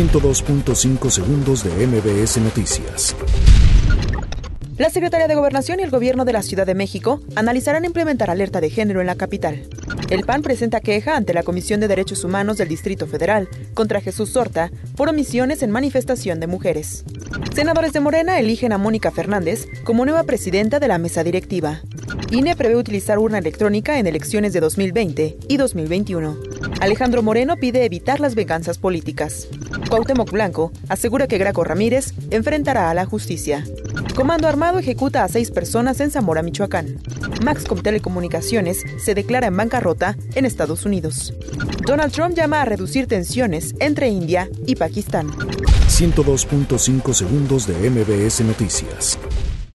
102.5 segundos de MBS Noticias. La Secretaría de Gobernación y el Gobierno de la Ciudad de México analizarán implementar alerta de género en la capital. El PAN presenta queja ante la Comisión de Derechos Humanos del Distrito Federal contra Jesús Sorta por omisiones en manifestación de mujeres. Senadores de Morena eligen a Mónica Fernández como nueva presidenta de la mesa directiva. INE prevé utilizar urna electrónica en elecciones de 2020 y 2021. Alejandro Moreno pide evitar las venganzas políticas. Cuauhtémoc Blanco asegura que Graco Ramírez enfrentará a la justicia. Comando Armado ejecuta a seis personas en Zamora, Michoacán. Maxcom Telecomunicaciones se declara en bancarrota en Estados Unidos. Donald Trump llama a reducir tensiones entre India y Pakistán. 102.5 segundos de MBS Noticias.